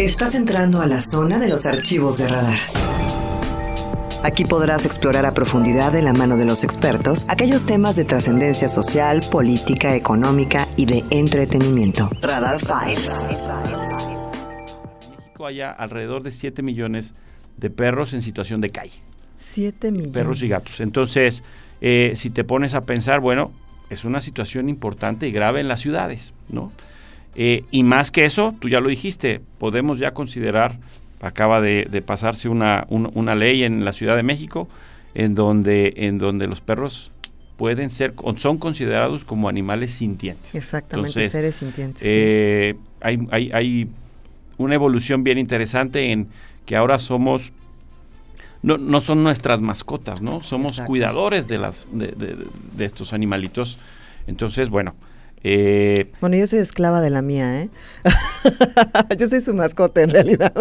Estás entrando a la zona de los archivos de radar. Aquí podrás explorar a profundidad de la mano de los expertos aquellos temas de trascendencia social, política, económica y de entretenimiento. Radar Files. En México hay alrededor de 7 millones de perros en situación de calle. 7 millones. Perros y gatos. Entonces, eh, si te pones a pensar, bueno, es una situación importante y grave en las ciudades, ¿no? Eh, y más que eso, tú ya lo dijiste, podemos ya considerar acaba de, pasarse una, una, ley en la Ciudad de México en donde, en donde los perros pueden ser, son considerados como animales sintientes. Exactamente, seres sintientes. Eh, hay, hay, hay, una evolución bien interesante en que ahora somos, no, no son nuestras mascotas, ¿no? Somos cuidadores de, las, de, de estos animalitos. Entonces, bueno, eh, bueno, yo soy esclava de la mía, ¿eh? yo soy su mascota en realidad.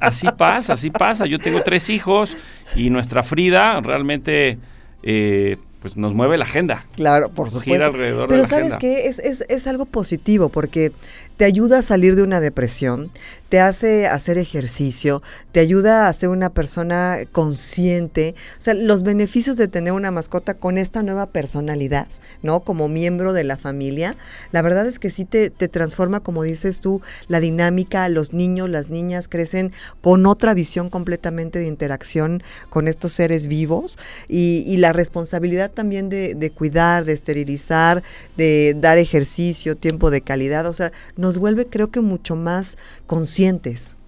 así pasa, así pasa. Yo tengo tres hijos y nuestra Frida realmente eh, pues nos mueve la agenda. Claro, por supuesto. Pero sabes que es, es, es, algo positivo porque te ayuda a salir de una depresión, te hace hacer ejercicio, te ayuda a ser una persona consciente. O sea, los beneficios de tener una mascota con esta nueva personalidad, ¿no? Como miembro de la familia, la verdad es que sí te, te transforma, como dices tú, la dinámica, los niños, las niñas crecen con otra visión completamente de interacción con estos seres vivos y, y la responsabilidad también de, de cuidar, de esterilizar, de dar ejercicio, tiempo de calidad, o sea, no nos vuelve creo que mucho más conscientes.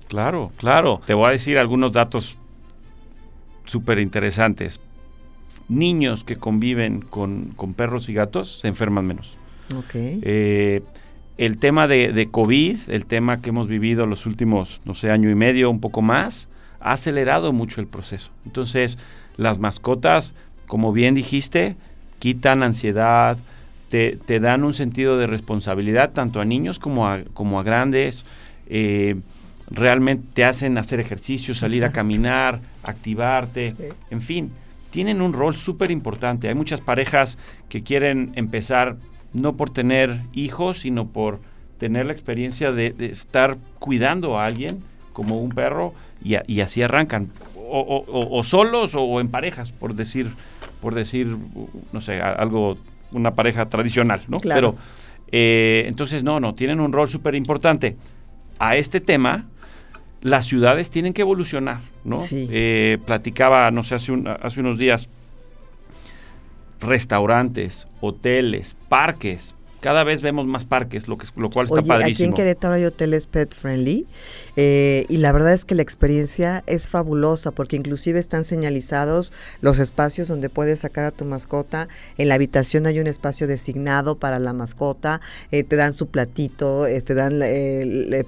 Claro, claro. Te voy a decir algunos datos súper interesantes. Niños que conviven con, perros y gatos se enferman menos. Ok. Eh, el tema de, de, COVID, el tema que hemos vivido los últimos, no sé, año y medio, un poco más, ha acelerado mucho el proceso. Entonces, las mascotas, como bien dijiste, quitan ansiedad, te, dan un sentido de responsabilidad tanto a niños como a, como a grandes. Eh, realmente te hacen hacer ejercicio, salir a caminar, activarte, en fin, tienen un rol súper importante. Hay muchas parejas que quieren empezar no por tener hijos, sino por tener la experiencia de, estar cuidando a alguien como un perro y, así arrancan, o, solos o en parejas, por decir, por decir, no sé, algo una pareja tradicional, ¿no? Claro. Pero eh, entonces, no, no, tienen un rol súper importante. A este tema, las ciudades tienen que evolucionar, ¿no? Sí. Eh, platicaba, no sé, hace, hace unos días, restaurantes, hoteles, parques, cada vez vemos más parques, lo, que, lo cual está padrísimo. Aquí en Querétaro hay hoteles pet friendly eh, y la verdad es que la experiencia es fabulosa porque inclusive están señalizados los espacios donde puedes sacar a tu mascota. En la habitación hay un espacio designado para la mascota, eh, te dan su platito, eh, te dan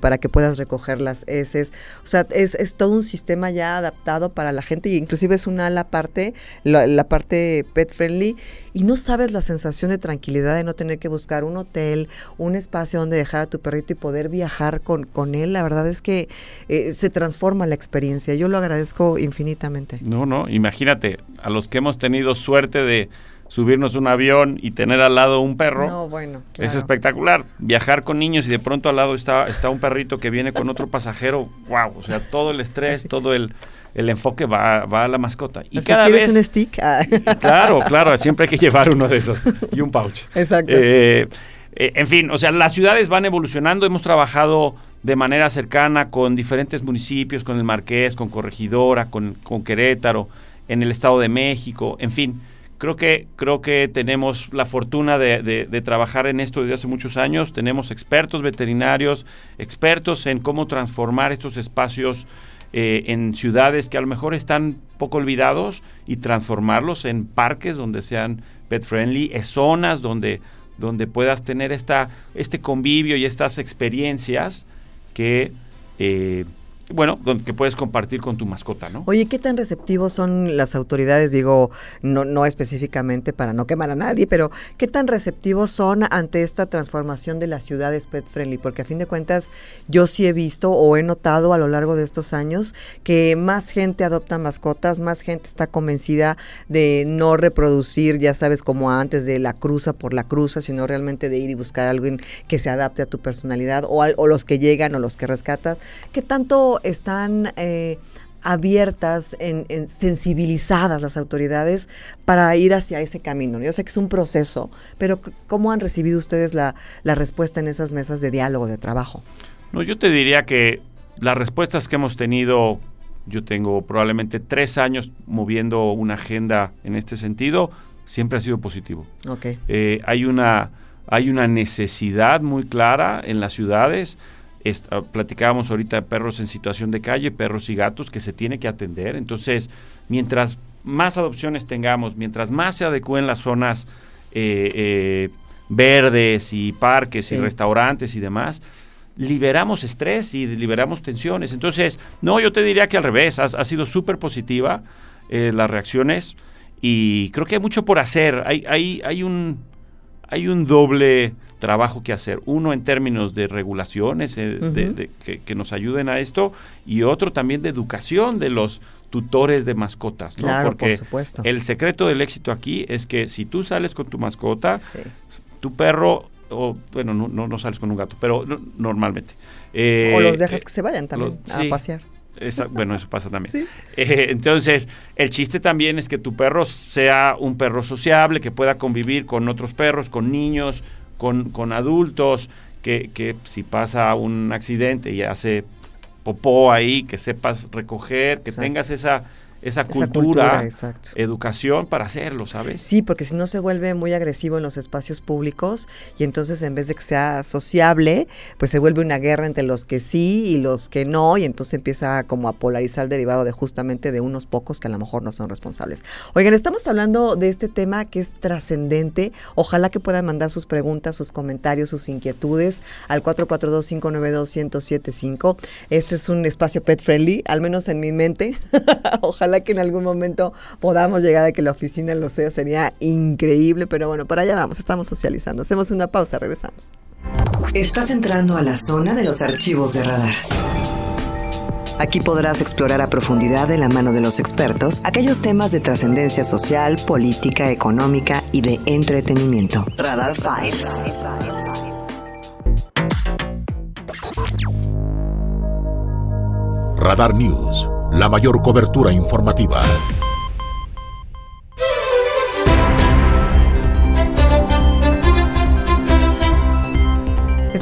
para que puedas recoger las heces. O sea, es, es, todo un sistema ya adaptado para la gente y inclusive es una ala parte, la, la parte pet friendly y no sabes la sensación de tranquilidad de no tener que buscar un hotel, un espacio donde dejar a tu perrito y poder viajar con, con él. La verdad es que eh, se transforma la experiencia. Yo lo agradezco infinitamente. No, no, imagínate, a los que hemos tenido suerte de subirnos un avión y tener al lado un perro. No, bueno, Es espectacular. Viajar con niños y de pronto al lado está, está un perrito que viene con otro pasajero. Wow, o sea, todo el estrés, todo el, el enfoque va, va, a la mascota. Y cada vez un stick? Ah. Claro, claro, siempre hay que llevar uno de esos y un pouch. Exacto. Eh, eh, en fin, o sea, las ciudades van evolucionando. Hemos trabajado de manera cercana con diferentes municipios, con el Marqués, con Corregidora, con, con Querétaro, en el Estado de México, en fin creo que, creo que tenemos la fortuna de, trabajar en esto desde hace muchos años. Tenemos expertos veterinarios, expertos en cómo transformar estos espacios eh, en ciudades que a lo mejor están poco olvidados y transformarlos en parques donde sean pet friendly, en zonas donde, donde puedas tener esta, este convivio y estas experiencias que... Eh, bueno, que puedes compartir con tu mascota, ¿no? Oye, ¿qué tan receptivos son las autoridades? Digo, no, no específicamente para no quemar a nadie, pero ¿qué tan receptivos son ante esta transformación de las ciudades pet friendly? Porque a fin de cuentas, yo sí he visto o he notado a lo largo de estos años que más gente adopta mascotas, más gente está convencida de no reproducir, ya sabes, como antes, de la cruza por la cruza, sino realmente de ir y buscar algo que se adapte a tu personalidad o, o los que llegan o los que rescatas. ¿Qué tanto están eh, abiertas, en, sensibilizadas las autoridades para ir hacia ese camino. Yo sé que es un proceso, pero ¿cómo han recibido ustedes la, respuesta en esas mesas de diálogo, de trabajo? No, yo te diría que las respuestas que hemos tenido, yo tengo probablemente tres años moviendo una agenda en este sentido, siempre ha sido positivo. Okay. Eh, hay, una, hay una necesidad muy clara en las ciudades Ah, platicábamos ahorita de perros en situación de calle, perros y gatos que se tiene que atender. Entonces, mientras más adopciones tengamos, mientras más se adecúen las zonas eh, eh, verdes y parques y restaurantes y demás, liberamos estrés y liberamos tensiones. Entonces, no, yo te diría que al revés, ha, sido súper positiva eh, las reacciones y creo que hay mucho por hacer. Hay, hay, hay, un, hay un doble trabajo que hacer. Uno en términos de regulaciones eh, que, nos ayuden a esto y otro también de educación de los tutores de mascotas. Claro, Porque por supuesto. El secreto del éxito aquí es que si tú sales con tu mascota, tu perro o bueno, no, no, sales con un gato, pero normalmente. Eh, o los dejas que se vayan también a pasear. Bueno, eso pasa también. Eh, entonces, el chiste también es que tu perro sea un perro sociable, que pueda convivir con otros perros, con niños, con, con adultos, que, que, si pasa un accidente y hace popó ahí, que sepas recoger, que tengas esa esa, cultura, educación para hacerlo, ¿sabes? Sí, porque si no se vuelve muy agresivo en los espacios públicos y entonces en vez de que sea sociable, pues se vuelve una guerra entre los que sí y los que no y entonces empieza como a polarizar derivado de justamente de unos pocos que a lo mejor no son responsables. Oigan, estamos hablando de este tema que es trascendente. Ojalá que puedan mandar sus preguntas, sus comentarios, sus inquietudes al 442-592-1075. Este es un espacio pet friendly, al menos en mi mente. Ojalá que en algún momento podamos llegar a que la oficina lo sea, sería increíble, pero bueno, para allá vamos, estamos socializando. Hacemos una pausa, regresamos. Estás entrando a la zona de los archivos de radar. Aquí podrás explorar a profundidad de la mano de los expertos aquellos temas de trascendencia social, política, económica y de entretenimiento. Radar Files. Radar News la mayor cobertura informativa.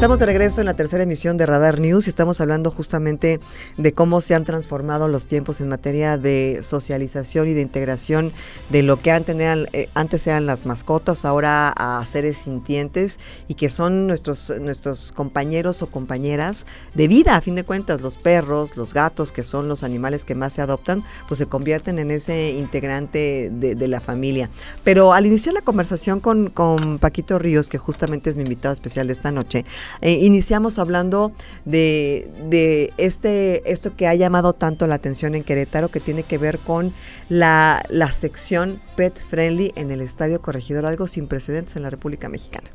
Estamos de regreso en la tercera emisión de Radar News y estamos hablando justamente de cómo se han transformado los tiempos en materia de socialización y de integración de lo que antes eran, eh, antes eran las mascotas, ahora a seres sintientes y que son nuestros, nuestros compañeros o compañeras de vida, a fin de cuentas, los perros, los gatos, que son los animales que más se adoptan, pues se convierten en ese integrante de, la familia. Pero al iniciar la conversación con, con Paquito Ríos, que justamente es mi invitado especial de esta noche, eh, iniciamos hablando de, este, esto que ha llamado tanto la atención en Querétaro, que tiene que ver con la, sección Pet Friendly en el Estadio Corregidor, algo sin precedentes en la República Mexicana.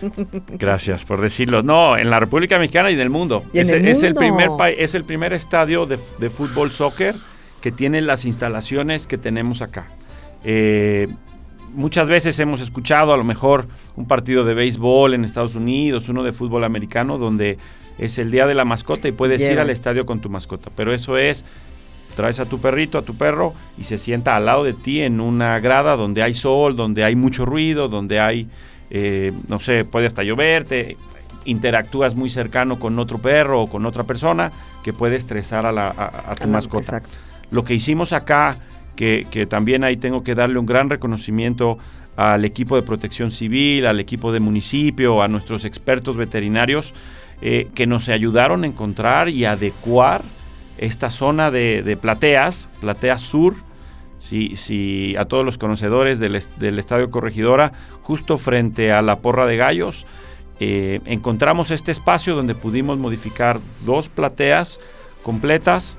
Gracias por decirlo. No, en la República Mexicana y en el mundo. es, el primer es el primer estadio de, fútbol soccer que tiene las instalaciones que tenemos acá. Eh, muchas veces hemos escuchado a lo mejor un partido de béisbol en Estados Unidos, uno de fútbol americano, donde es el día de la mascota y puedes ir al estadio con tu mascota. Pero eso es, traes a tu perrito, a tu perro, y se sienta al lado de ti en una grada donde hay sol, donde hay mucho ruido, donde hay, eh, no sé, puede hasta lloverte, interactúas muy cercano con otro perro o con otra persona que puede estresar a, la, tu mascota. Exacto. Lo que hicimos acá que, también ahí tengo que darle un gran reconocimiento al equipo de protección civil, al equipo de municipio, a nuestros expertos veterinarios, eh, que nos ayudaron a encontrar y adecuar esta zona de, plateas, plateas sur, si, si, a todos los conocedores del, Estadio Corregidora, justo frente a la Porra de Gallos, eh, encontramos este espacio donde pudimos modificar dos plateas completas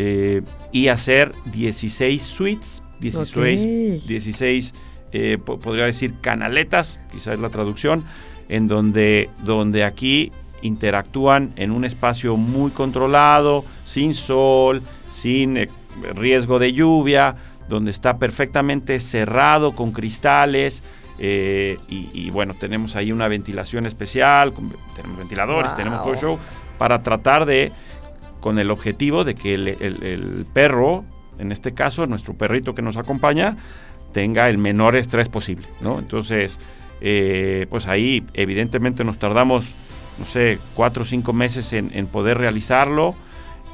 eh, y hacer 16 suites, 16, 16 eh, podría decir canaletas, quizás es la traducción, en donde, donde aquí interactúan en un espacio muy controlado, sin sol, sin eh, riesgo de lluvia, donde está perfectamente cerrado con cristales. Eh, y, bueno, tenemos ahí una ventilación especial, tenemos ventiladores, tenemos todo show, para tratar de, con el objetivo de que el, perro, en este caso, nuestro perrito que nos acompaña, tenga el menor estrés posible, ¿no? Entonces, eh, pues ahí evidentemente nos tardamos, no sé, cuatro o cinco meses en, en poder realizarlo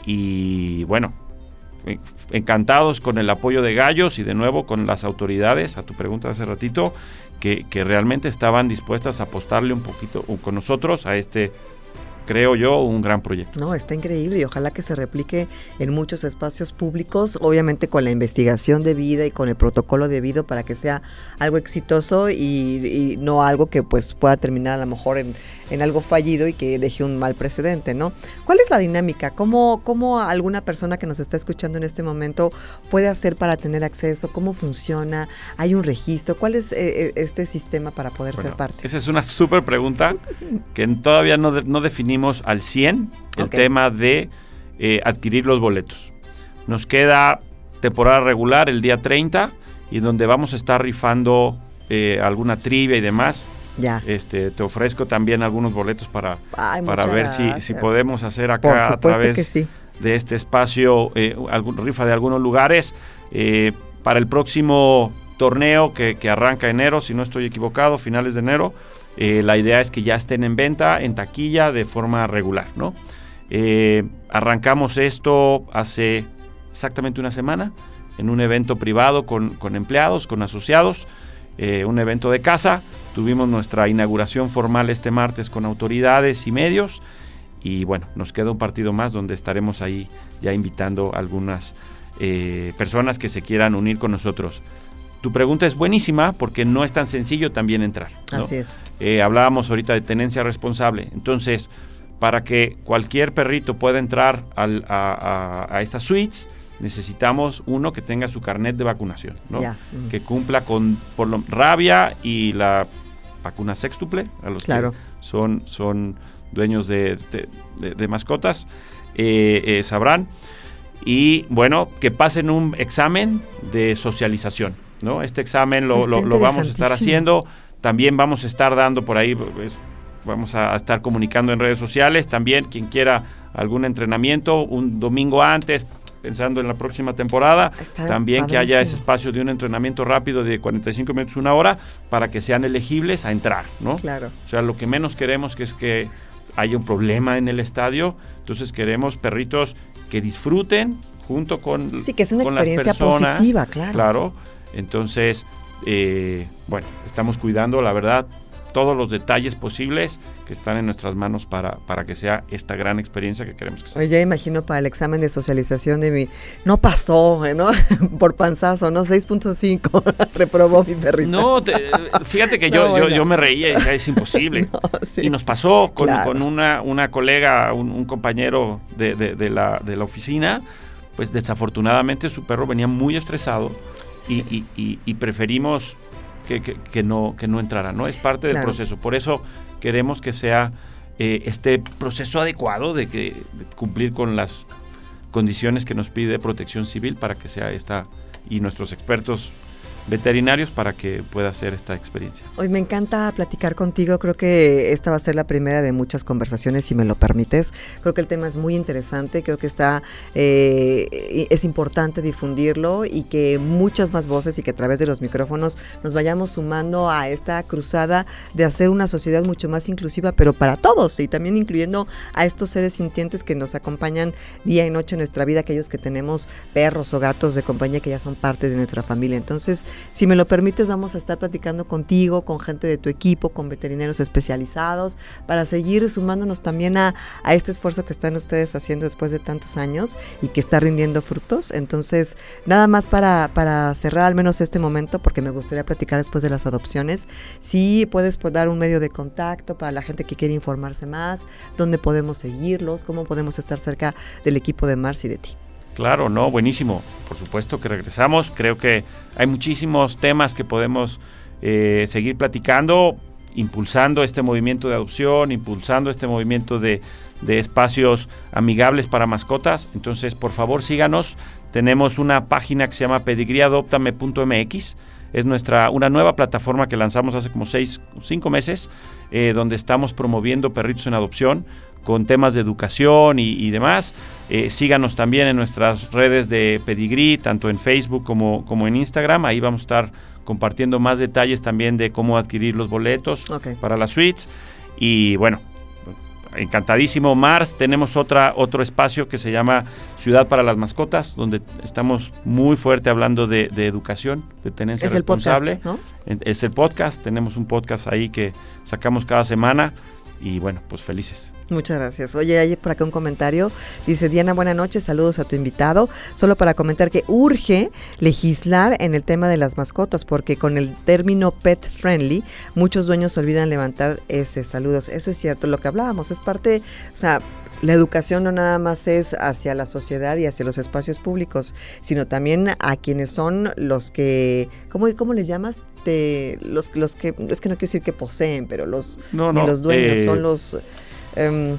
y bueno, encantados con el apoyo de Gallos y de nuevo con las autoridades, a tu pregunta hace ratito, que, que realmente estaban dispuestas a apostarle un poquito con nosotros a este creo yo, un gran proyecto. No, está increíble y ojalá que se replique en muchos espacios públicos, obviamente con la investigación debida y con el protocolo debido para que sea algo exitoso y, no algo que pues pueda terminar a lo mejor en, algo fallido y que deje un mal precedente, ¿no? ¿Cuál es la dinámica? ¿Cómo, ¿Cómo alguna persona que nos está escuchando en este momento puede hacer para tener acceso? ¿Cómo funciona? ¿Hay un registro? ¿Cuál es eh, eh, este sistema para poder ser parte? Esa es una súper pregunta que todavía no, no al 100 el tema de eh, adquirir los boletos. Nos queda temporada regular el día 30 y donde vamos a estar rifando eh, alguna trivia y demás. Ya. Este, te ofrezco también algunos boletos para, para ver si, si, podemos hacer acá a través de este espacio eh, algún, rifa de algunos lugares. para el próximo torneo que, que arranca enero, si no estoy equivocado, finales de enero, eh, la idea es que ya estén en venta, en taquilla, de forma regular, ¿no? Eh, arrancamos esto hace exactamente una semana en un evento privado con, empleados, con asociados, eh, un evento de casa. Tuvimos nuestra inauguración formal este martes con autoridades y medios. Y bueno, nos queda un partido más donde estaremos ahí ya invitando a algunas personas que se quieran unir con nosotros. Tu pregunta es buenísima porque no es tan sencillo también entrar. Así es. Eh, hablábamos ahorita de tenencia responsable. Entonces, para que cualquier perrito pueda entrar a, estas suites, necesitamos uno que tenga su carnet de vacunación, ¿no? Que cumpla con por lo, rabia y la vacuna sextuple, a los que son, son dueños de, mascotas, eh, eh, sabrán. Y bueno, que pasen un examen de socialización. Este examen lo, vamos a estar haciendo. También vamos a estar dando por ahí, pues, vamos a estar comunicando en redes sociales. También quien quiera algún entrenamiento un domingo antes, pensando en la próxima temporada, también que haya ese espacio de un entrenamiento rápido de 45 minutos, una hora, para que sean elegibles a entrar, ¿no? Claro. O sea, lo que menos queremos que es que haya un problema en el estadio, entonces queremos perritos que disfruten junto con Sí, que es una experiencia positiva, claro. Claro entonces, eh, bueno, estamos cuidando, la verdad, todos los detalles posibles que están en nuestras manos para, para que sea esta gran experiencia que queremos que sea. ya imagino para el examen de socialización de mi... No pasó, ¿no? Por panzazo, ¿no? 6.5 reprobó mi perrito. No, fíjate que yo, yo, me reía y decía, es imposible. Y nos pasó con, una, una colega, un, compañero de, de, la, de la oficina, pues desafortunadamente su perro venía muy estresado y, preferimos que, no, que no entrara, ¿no? Es parte del proceso. Por eso queremos que sea eh, este proceso adecuado de, que, cumplir con las condiciones que nos pide protección civil para que sea esta y nuestros expertos veterinarios para que pueda hacer esta experiencia. Hoy me encanta platicar contigo, creo que esta va a ser la primera de muchas conversaciones, si me lo permites. Creo que el tema es muy interesante, creo que está, eh, es importante difundirlo y que muchas más voces y que a través de los micrófonos nos vayamos sumando a esta cruzada de hacer una sociedad mucho más inclusiva, pero para todos y también incluyendo a estos seres sintientes que nos acompañan día y noche en nuestra vida, aquellos que tenemos perros o gatos de compañía que ya son parte de nuestra familia. Entonces, Si me lo permites, vamos a estar platicando contigo, con gente de tu equipo, con veterinarios especializados, para seguir sumándonos también a, a este esfuerzo que están ustedes haciendo después de tantos años y que está rindiendo frutos. Entonces, nada más para, para cerrar al menos este momento, porque me gustaría platicar después de las adopciones, si puedes dar un medio de contacto para la gente que quiere informarse más, dónde podemos seguirlos, cómo podemos estar cerca del equipo de Mars y de ti. Claro, no, buenísimo. Por supuesto que regresamos. Creo que hay muchísimos temas que podemos eh, seguir platicando, impulsando este movimiento de adopción, impulsando este movimiento de, de espacios amigables para mascotas. Entonces, por favor, síganos. Tenemos una página que se llama pedigriadoptame.mx. Es nuestra, una nueva plataforma que lanzamos hace como seis, cinco meses, eh, donde estamos promoviendo perritos en adopción con temas de educación y, demás. Eh, síganos también en nuestras redes de Pedigrí, tanto en Facebook como, como en Instagram. Ahí vamos a estar compartiendo más detalles también de cómo adquirir los boletos para las suites. Y bueno, encantadísimo. Mars, tenemos otra, otro espacio que se llama Ciudad para las Mascotas, donde estamos muy fuerte hablando de, educación, de tenencia es responsable. El podcast, ¿no? Es el podcast, tenemos un podcast ahí que sacamos cada semana y bueno, pues felices. Muchas gracias. Oye, hay por acá un comentario. Dice Diana, buenas noches, saludos a tu invitado. Solo para comentar que urge legislar en el tema de las mascotas, porque con el término pet friendly, muchos dueños olvidan levantar ese saludos. Eso es cierto, lo que hablábamos, es parte, o sea, la educación no nada más es hacia la sociedad y hacia los espacios públicos, sino también a quienes son los que, ¿cómo, cómo les llamas? Los, los que, es que no quiero decir que poseen, pero los, los dueños, son eh, los... Em,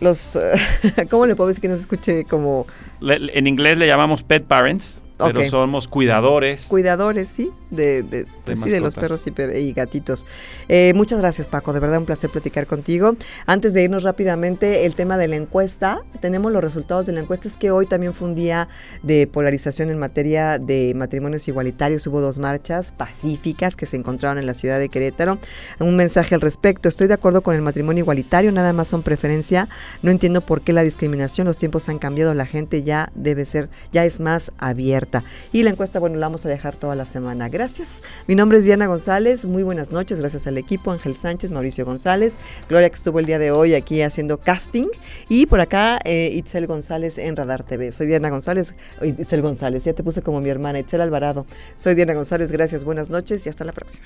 los, ¿cómo le puedo decir que no se escuche como... en inglés le llamamos pet parents, pero somos cuidadores. Cuidadores, sí, de, de, sí, de los perros y, gatitos. Eh, muchas gracias, Paco. De verdad, un placer platicar contigo. Antes de irnos rápidamente, el tema de la encuesta. Tenemos los resultados de la encuesta. Es que hoy también fue un día de polarización en materia de matrimonios igualitarios. Hubo dos marchas pacíficas que se encontraron en la ciudad de Querétaro. Un mensaje al respecto. Estoy de acuerdo con el matrimonio igualitario, nada más son preferencia. No entiendo por qué la discriminación. Los tiempos han cambiado. La gente ya debe ser, ya es más abierta. Y la encuesta, bueno, la vamos a dejar toda la semana. Gracias. Mi nombre es Diana González. Muy buenas noches. Gracias al equipo, Ángel Sánchez, Mauricio González, Gloria que estuvo el día de hoy aquí haciendo casting. Y por acá, eh, Itzel González en Radar TV. Soy Diana González. Itzel González, ya te puse como mi hermana, Itzel Alvarado. Soy Diana González. Gracias, buenas noches y hasta la próxima.